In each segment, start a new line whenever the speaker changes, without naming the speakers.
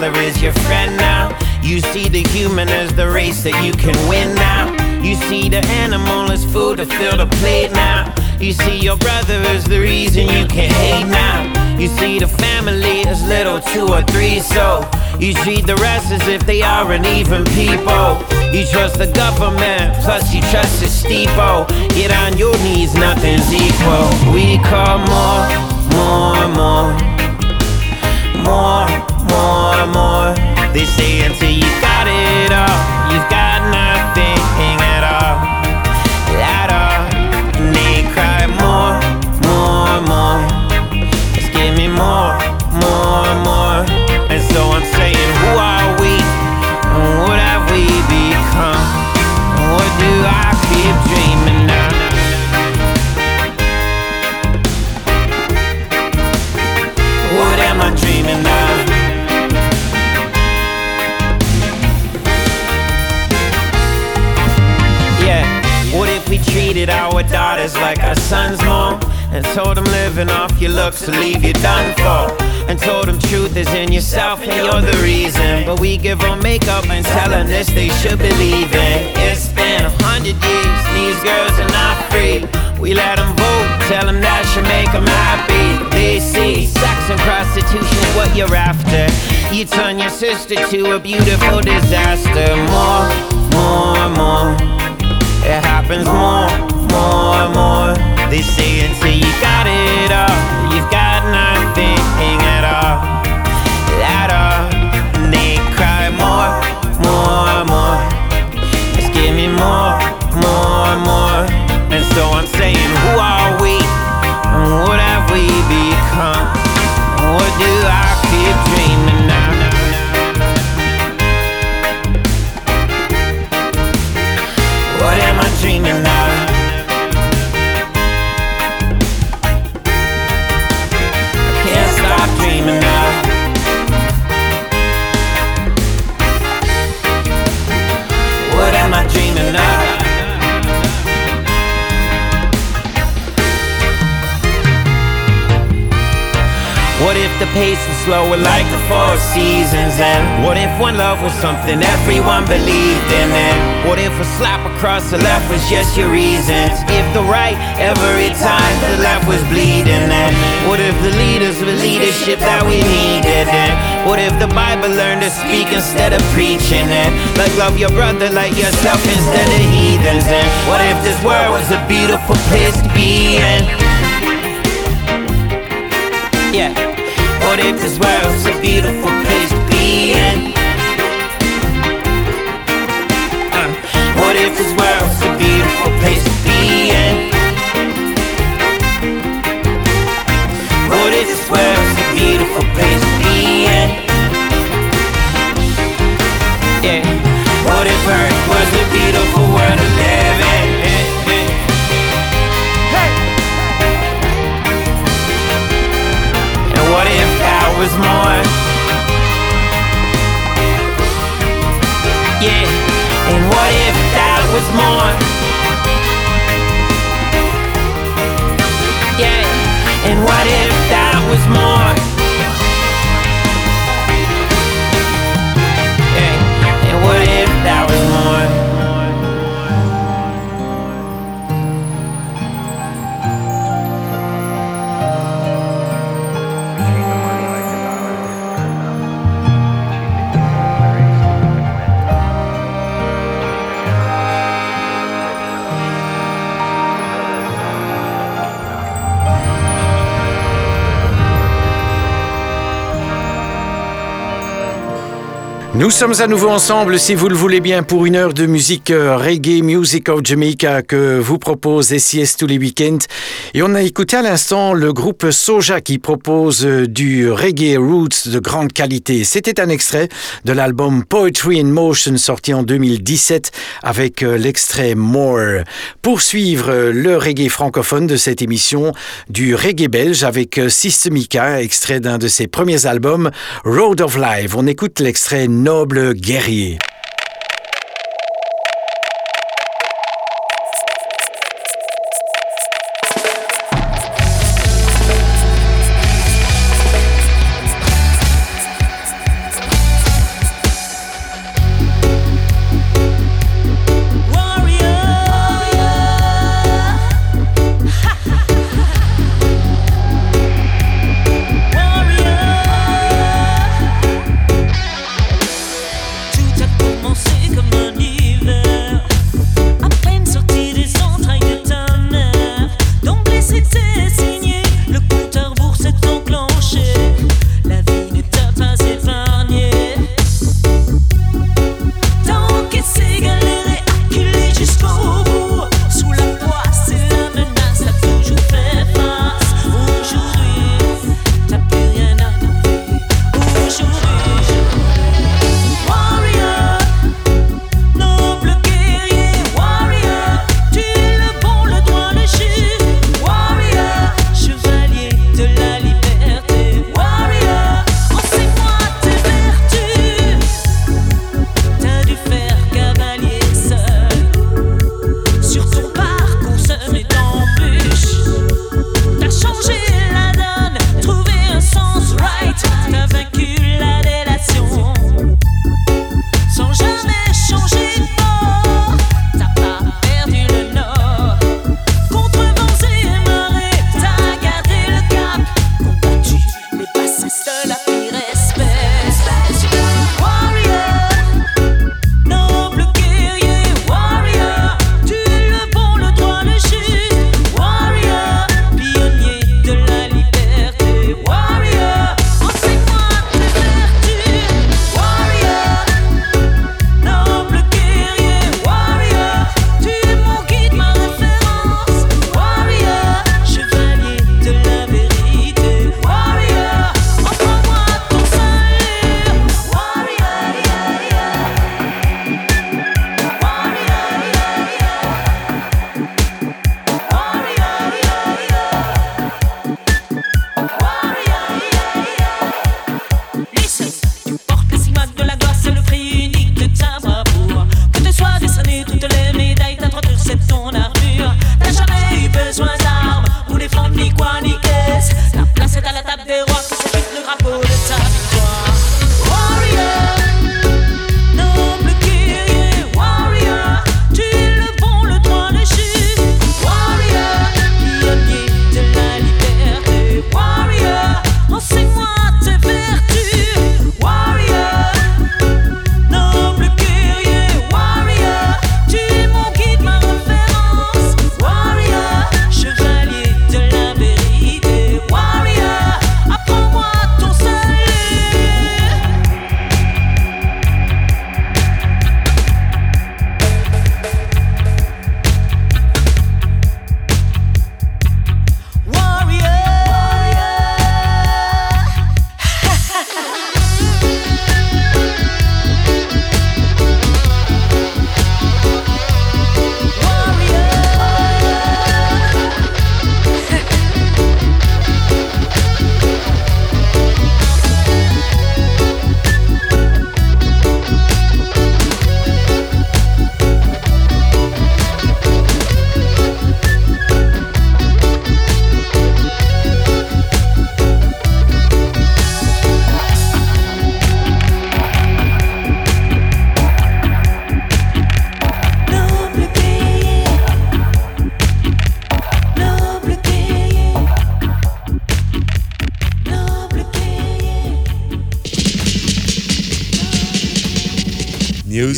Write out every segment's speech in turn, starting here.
Dollar is your friend now. You see the human as the race that you can win now. You see the animal as food to fill the plate now. You see your brother as the reason you can hate now. You see the family as little two or three, so you treat the rest as if they aren't even people. You trust the government, plus you trust the steeple. Get on your knees, nothing's equal. We call more, more, more more, more, more. They say until you've got it all, you've got daughters like our sons mom. And told them living off your looks will leave you done for. And told them truth is in yourself and you're the reason. But we give them makeup and telling this they should believe in. It's been a hundred years, these girls are not free. We let them vote, tell them that should make them happy. They see sex and prostitution is what you're after. You turn your sister to a beautiful disaster. More, more, more. It happens more, more, more. They say until you got it all, you've got nothing at all, at all. They cry more, more, more. Just give me more, more, more. And so I'm Pace was slower like the four seasons? And what if one love was something everyone believed in? And what if a slap across the left was just your reasons? If the right every time the left was bleeding? And what if the leaders were leadership that we needed? And what if the Bible learned to speak instead of preaching? And like love your brother like yourself instead of heathens? And what if this world was a beautiful place to be in? Yeah. What if this world's a beautiful place to be in? Uh, what if this world's a beautiful place to be in? What if this world's a beautiful place to be in? Yeah. What if Earth was a beautiful world to live was more? Yeah, and what if that was more? Yeah, and what if
Nous sommes à nouveau ensemble, si vous le voulez bien, pour une heure de musique euh, reggae, Music of Jamaica, que vous propose SIS tous les week-ends. Et on a écouté à l'instant le groupe Soja qui propose euh, du reggae roots de grande qualité. C'était un extrait de l'album Poetry in Motion sorti en 2017 avec euh, l'extrait More. Pour suivre le reggae francophone de cette émission, du reggae belge avec Systemica, extrait d'un de ses premiers albums, Road of Life. On écoute l'extrait noble guerrier.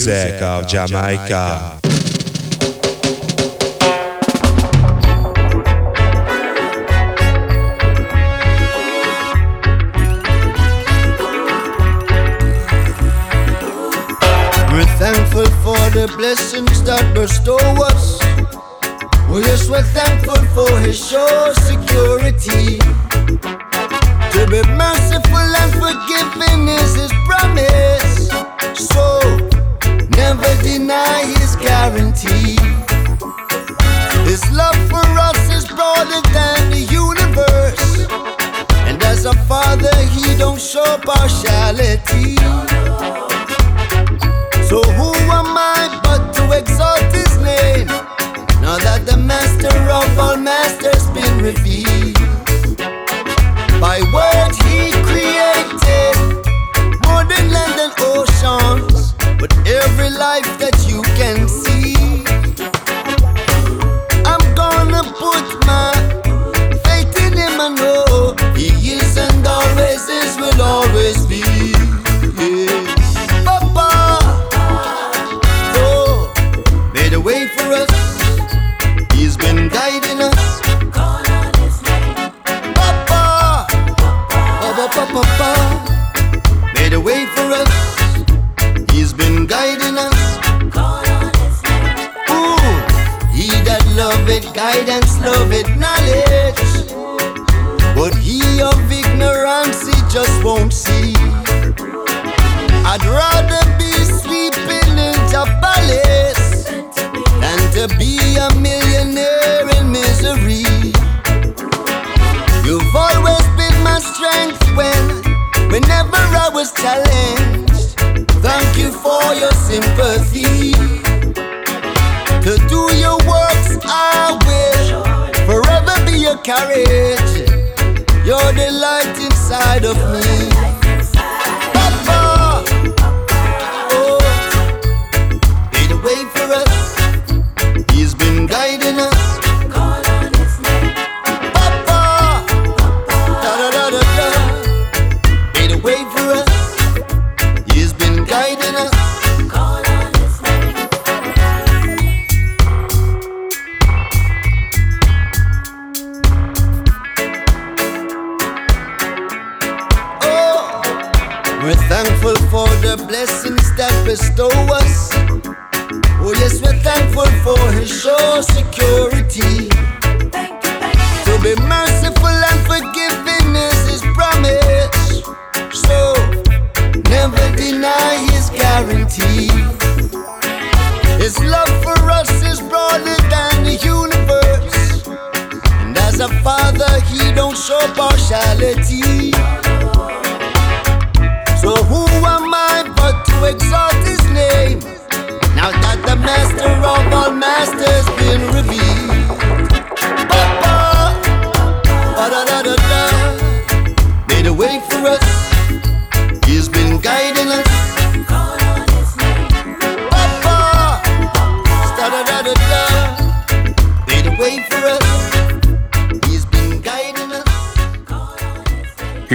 music of Jamaica.
We're thankful for the blessings that bestow us. Oh yes, we're thankful for His show.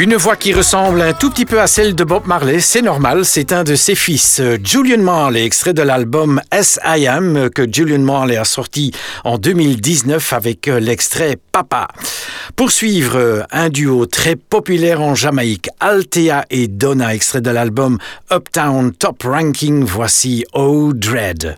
Une voix qui ressemble un tout petit peu à celle de Bob Marley, c'est normal, c'est un de ses fils, Julian Marley, extrait de l'album As I Am que Julian Marley a sorti en 2019 avec euh, l'extrait Papa. Poursuivre euh, un duo très populaire en Jamaïque, Altea et Donna, extrait de l'album Uptown Top Ranking, voici Oh Dread.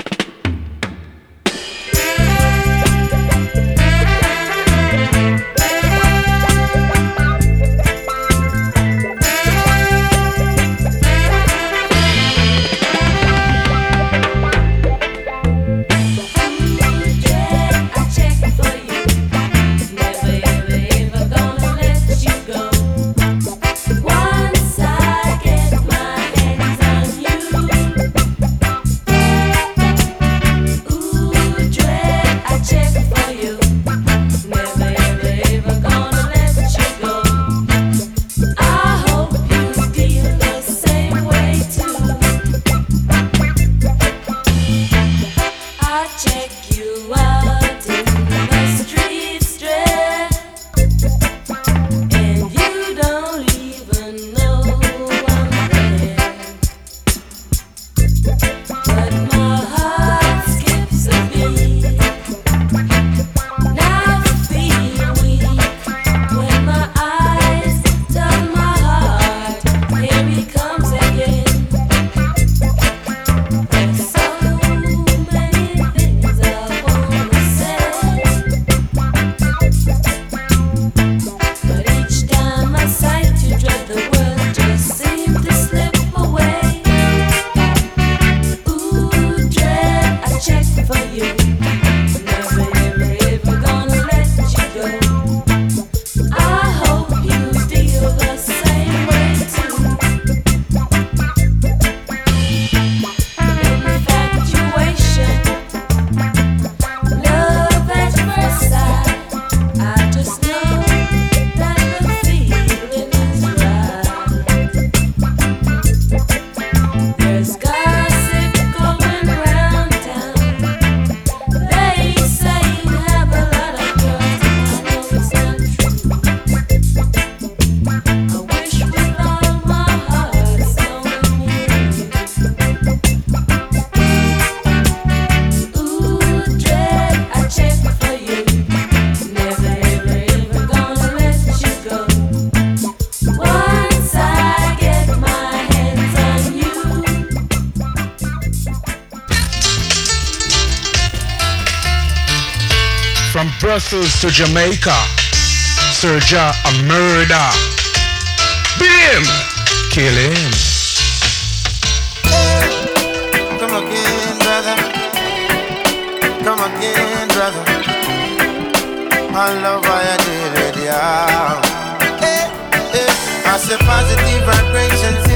Cruise to Jamaica. Serja a murder. Beat him. Kill him.
Come again, brother. Come again, brother. My love, I did it, yeah. Hey, hey. I say positive vibrations.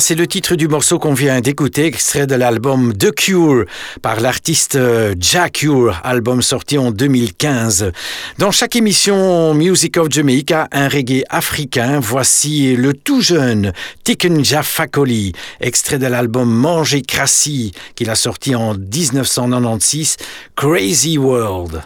C'est le titre du morceau qu'on vient d'écouter, extrait de l'album The Cure par l'artiste euh, Jack Cure, album sorti en 2015. Dans chaque émission Music of Jamaica, un reggae africain, voici le tout jeune Tikenja Fakoli, extrait de l'album Manger Crassi qu'il a sorti en 1996, Crazy World.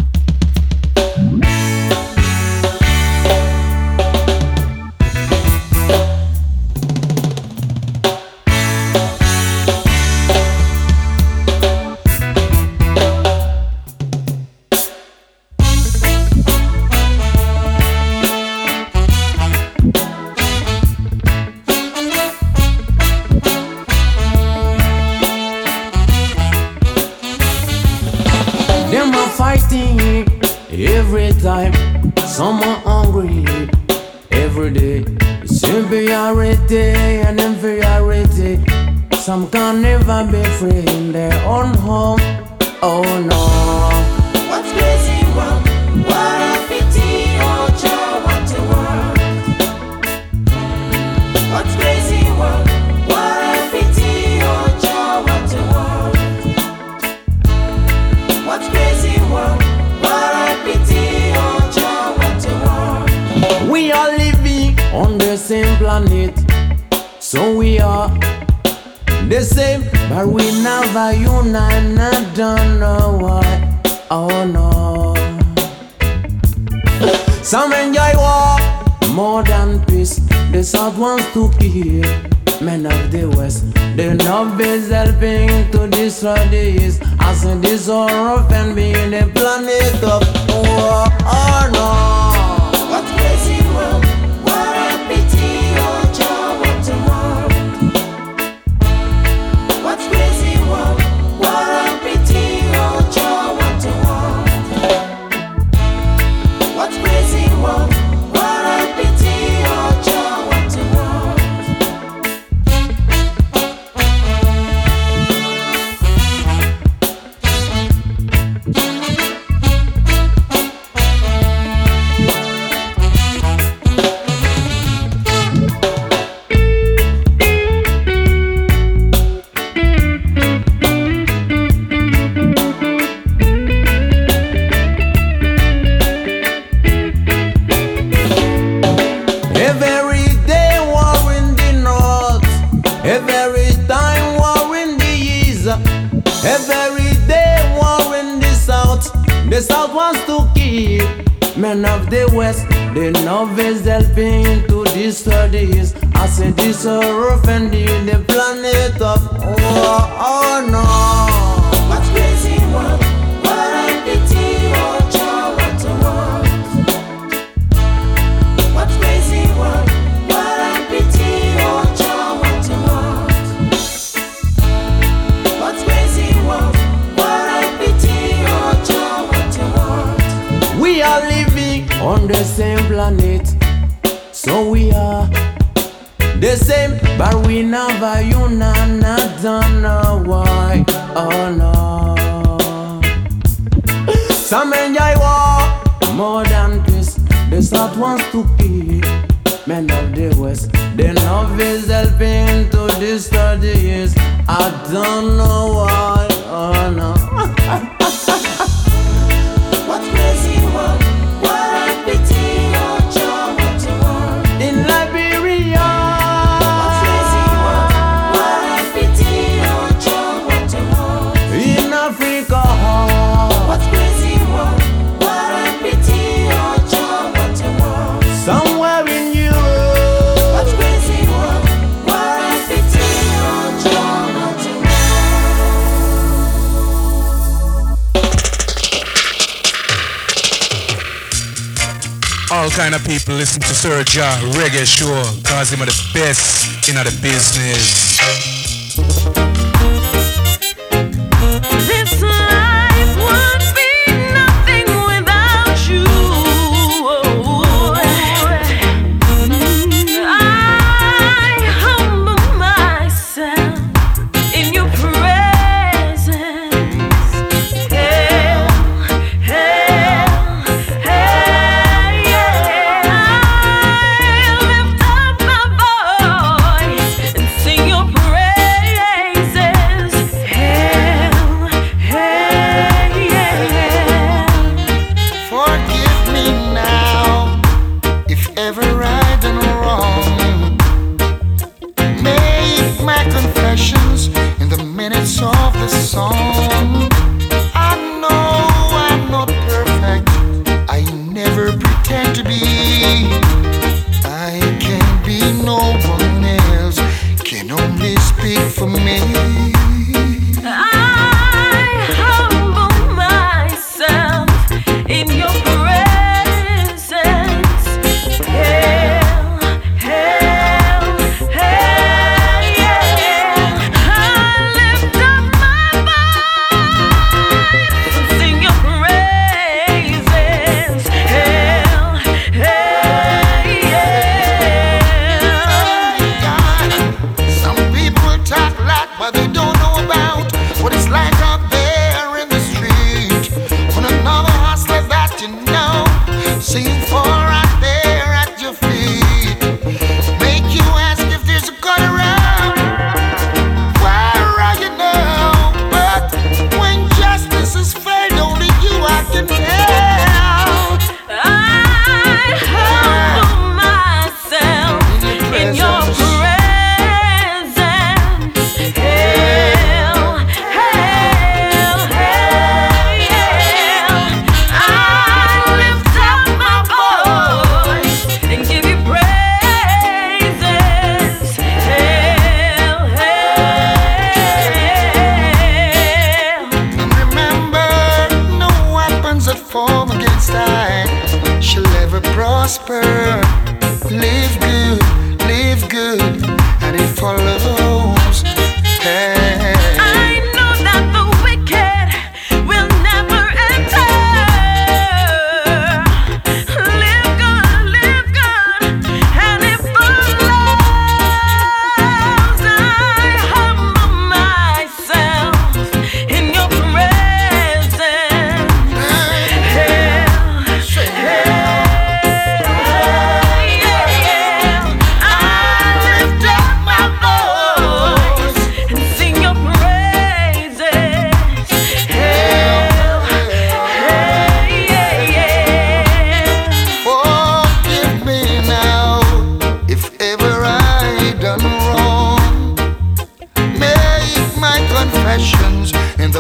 Some can never be free in their own home. Oh no. by you and I don't know why. Oh no. Some enjoy war more than peace. The South wants to kill men of the West. The North is helping to destroy the East. As in this horror and being the planet of war.
kind of people listen to Sir Ja Reggae Show, cause him are the best in the business.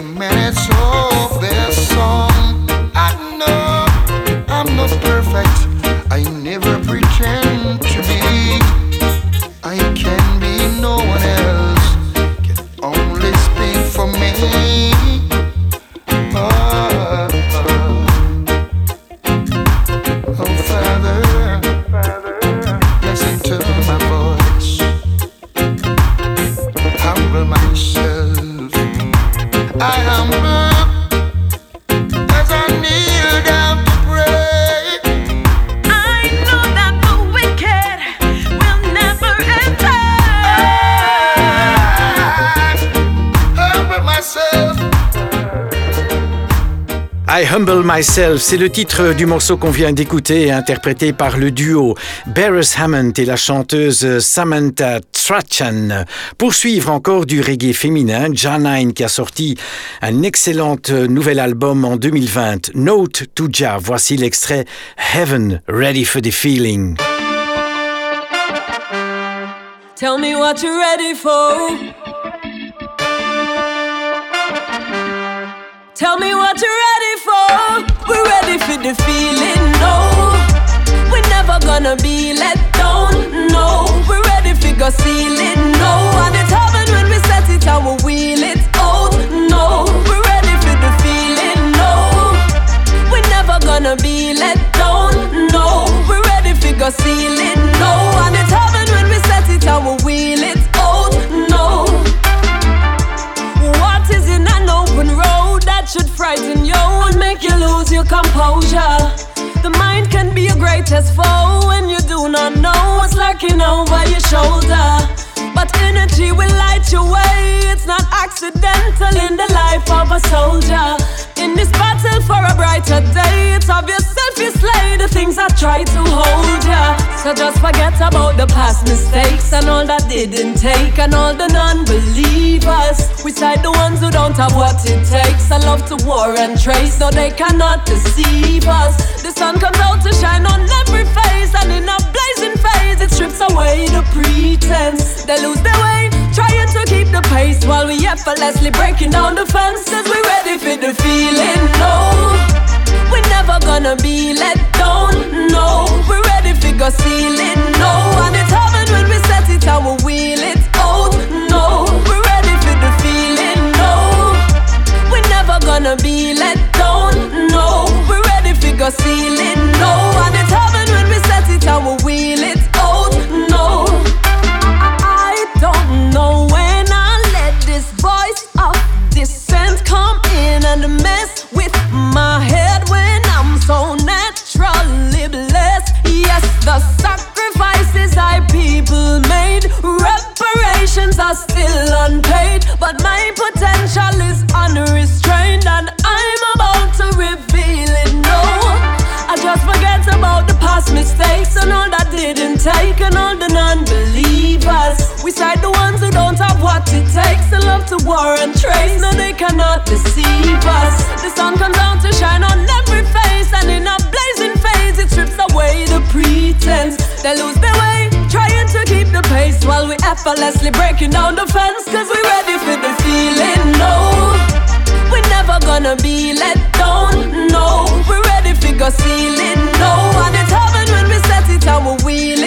Minutes of
their Humble Myself,
c'est le titre du morceau qu'on vient d'écouter, interprété par le duo Barris Hammond et la chanteuse Samantha Strachan. Pour suivre encore du reggae féminin, Janine qui a sorti un excellent nouvel album en 2020, Note to Jah. Voici l'extrait Heaven, Ready for the Feeling.
Tell me what you're ready for. Tell me what you're ready for. We're ready for the feeling. No, we're never gonna be let down. No, we're ready for go ceiling. No, and it's heaven when we set it and we wheel it out. No, we're ready for the feeling. No, we're never gonna be let down. No, we're ready for go ceiling. No, should frighten you and make you lose your composure? The mind can be your greatest foe when you do not know what's lurking over your shoulder. But energy will light your way, it's not accidental in the life of a soldier. In this battle for a brighter day, it's of slay the things that try to hold ya. So just forget about the past mistakes and all that didn't take, and all the non believers. We side the ones who don't have what it takes. I love to war and trace, no, they cannot deceive us. The sun comes out to shine on every face, and in a blazing phase, it strips away the pretense. They lose their way, trying to keep the pace while we effortlessly breaking down the fences. We're ready for the feeling, no. We're never gonna be let down, no. We're ready for go ceiling, no. And it's heaven when we set it and we wheel it out, no. We're ready for the feeling, no. We're never gonna be let down, no. We're ready for go ceiling, no. And it's heaven when we set it and we wheel the sacrifices I people made, reparations are still unpaid, but my potential is unrestrained and I'm about to reveal it. No, I just forget about the past mistakes and all that didn't take and all the non-believers. We side the ones who don't have what it takes and love to war and trace. No, they cannot deceive us. The sun comes out to shine on every face and in a blazing pretense. They lose their way, trying to keep the pace while we effortlessly breaking down the fence. Cause we ready for the feeling. No, we're never gonna be let down. No, we're ready for go ceiling. No, and it's heaven when we set it and we wheel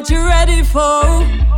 what you're ready for.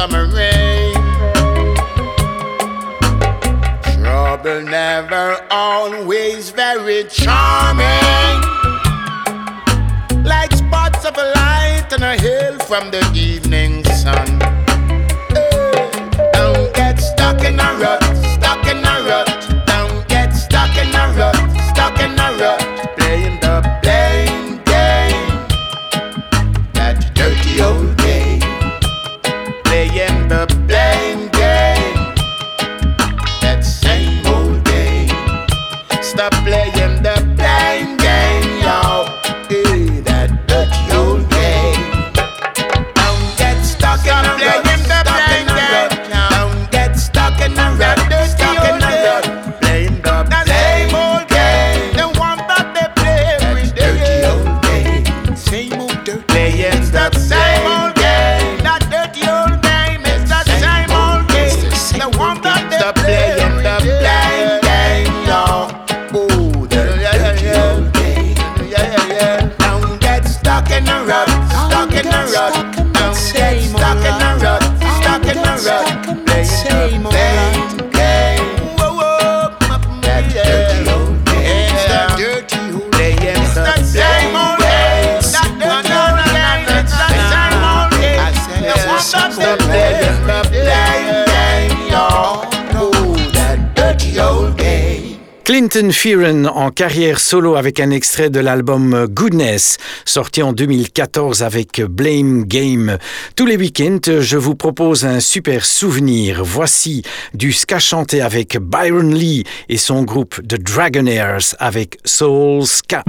summer
rain. Trouble never always very charming. Like spots of light on a hill from the evening sun.
Clinton Fearon en carrière solo avec un extrait de l'album Goodness, sorti en 2014 avec Blame Game. Tous les week-ends, je vous propose un super souvenir. Voici du ska chanté avec Byron Lee et son groupe The Dragonaires avec Soul Ska.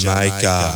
Jamaica.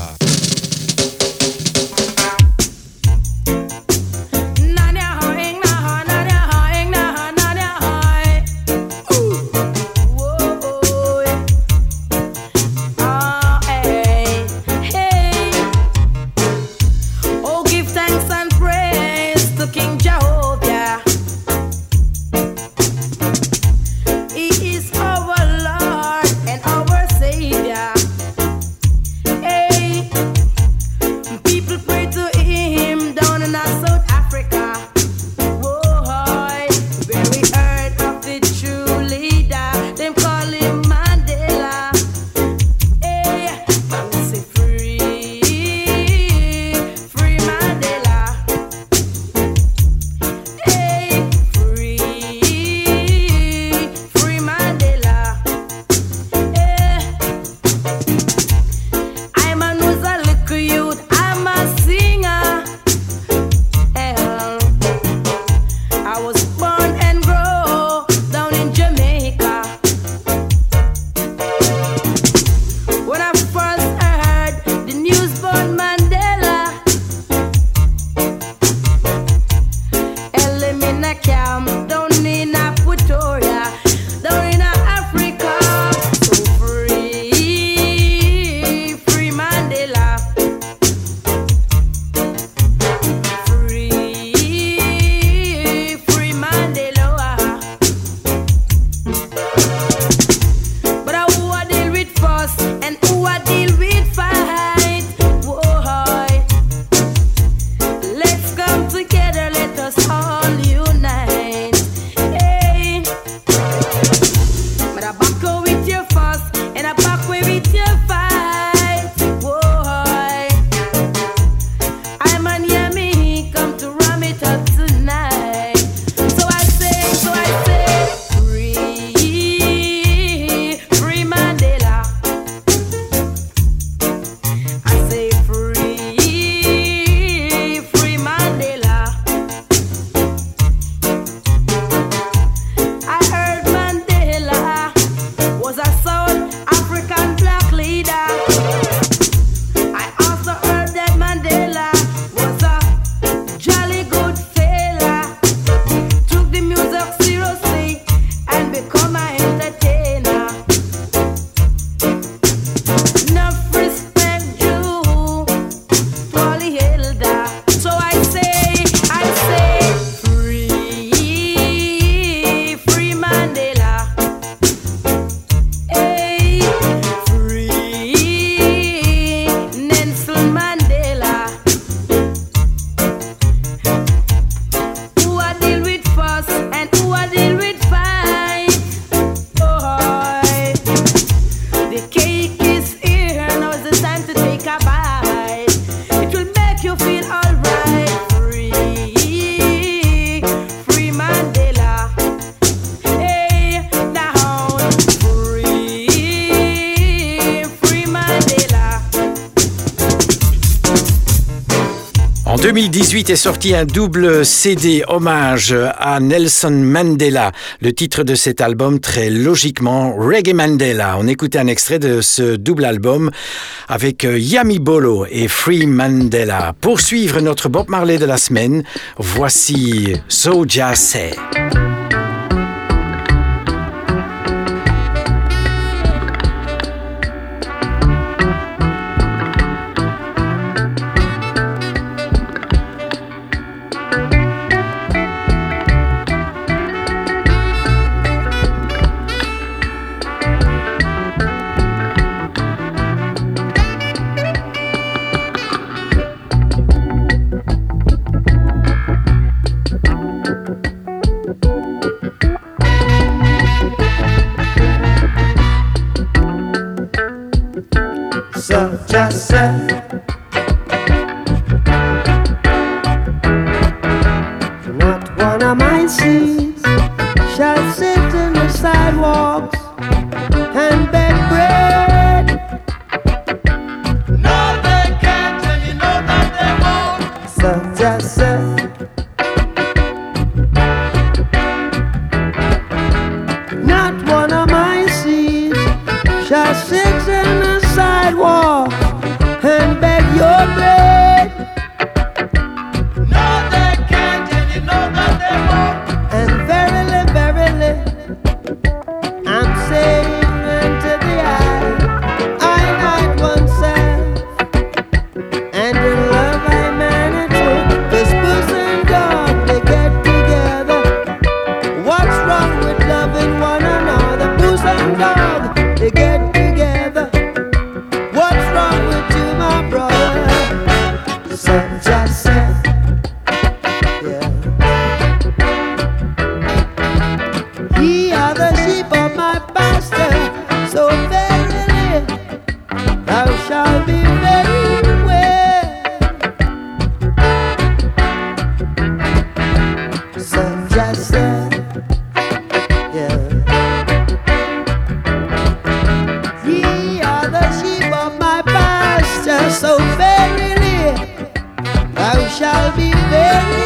2018 est sorti un double CD hommage à Nelson Mandela. Le titre de cet album, très logiquement, Reggae Mandela. On écoutait un extrait de ce double album avec euh, Yami Bolo et Free Mandela. Pour suivre notre Bob Marley de la semaine, voici Soja Say.
shall be very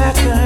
back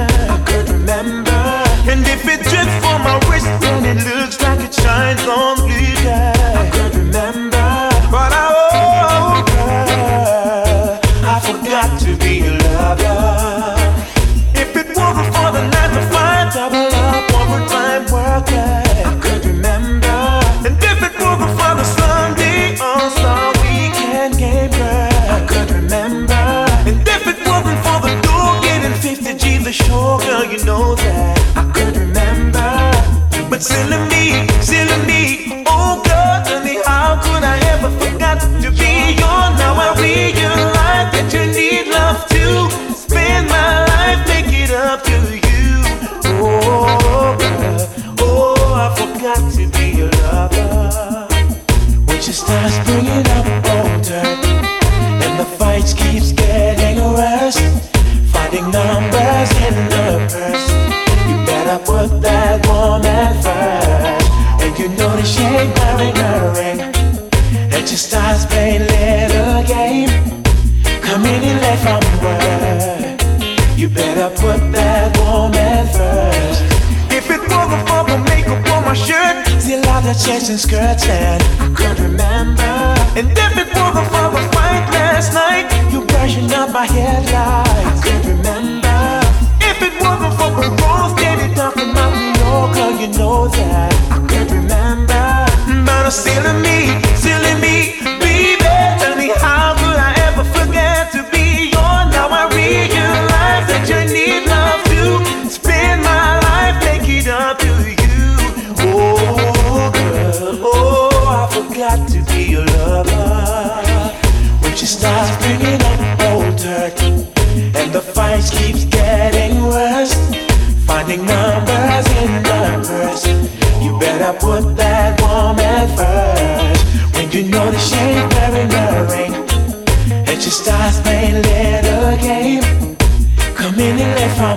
nice plain little game. Coming late from work, you better put that woman first. If it wasn't for the makeup on my shirt, see a lot of chasing skirts and I could remember. And if it wasn't for the fight last night, you brushing up my headlights. I could remember. If it wasn't for the wrong standing up in my New Yorker, you know that I could remember. But I'm still in me, still in me. price keeps getting worse. Finding numbers in numbers. You better put that woman first. When you know the shape ain't wearing a ring, and she starts playing little game, come in and let from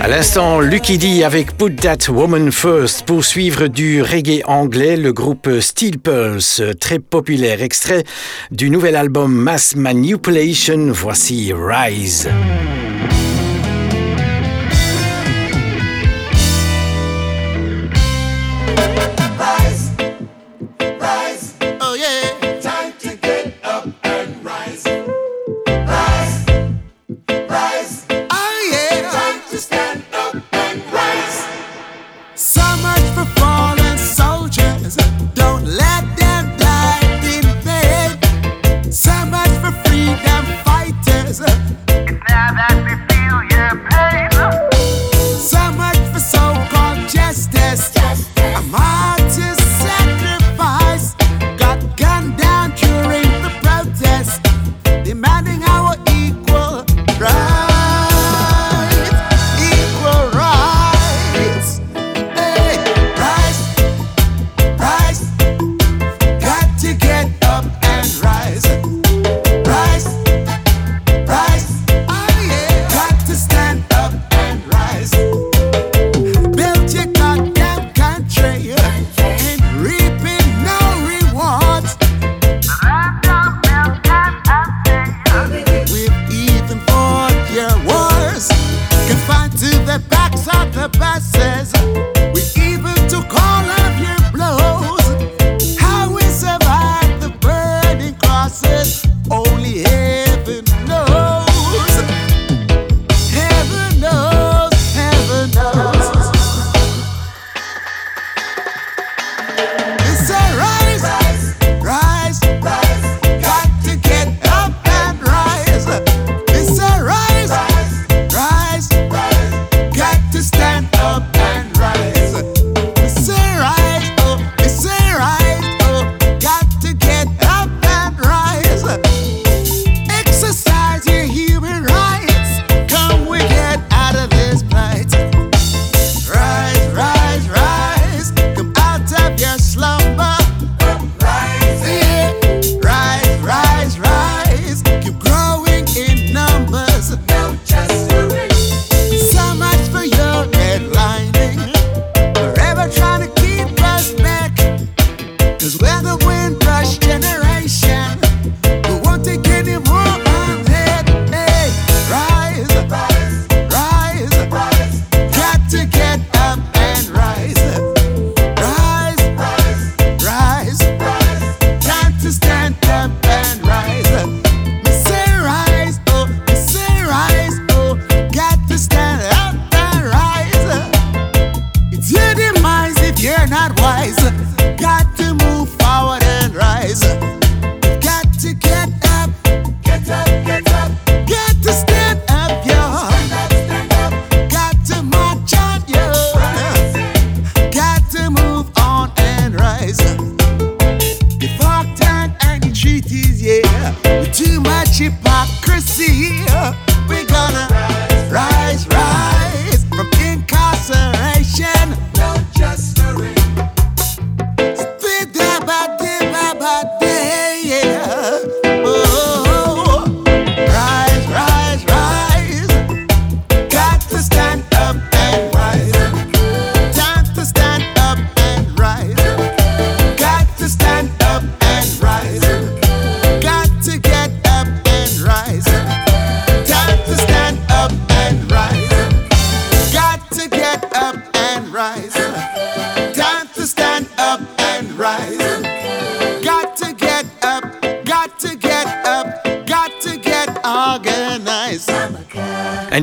À l'instant, Lucky D avec Put That Woman First pour suivre du reggae anglais, le groupe Steel Pulse, très populaire, extrait du nouvel album Mass Manipulation, voici Rise.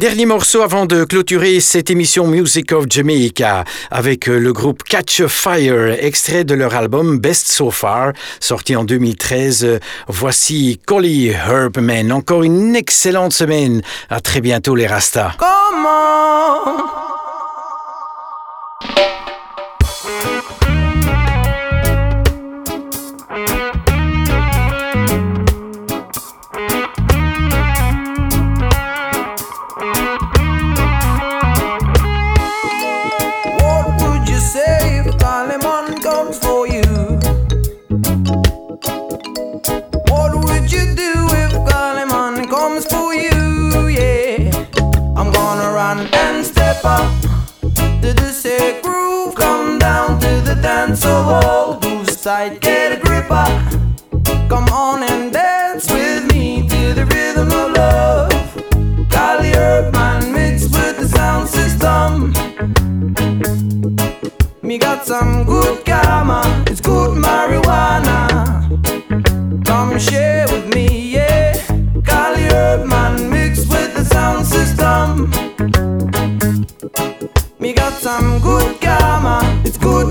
Dernier morceau avant de clôturer cette émission Music of Jamaica avec euh, le groupe Catch a Fire, extrait de leur album Best So Far, sorti en 2013. Voici Collie Herbman. Encore une excellente semaine. À très bientôt les Rastas.
So hold, wall, tight, get a grip up. Come on and dance with me to the rhythm of love. Kali Urban mixed with the sound system. Me got some good karma, it's good marijuana. Come share with me, yeah. Kali Urban mixed with the sound system. Me got some good karma, it's good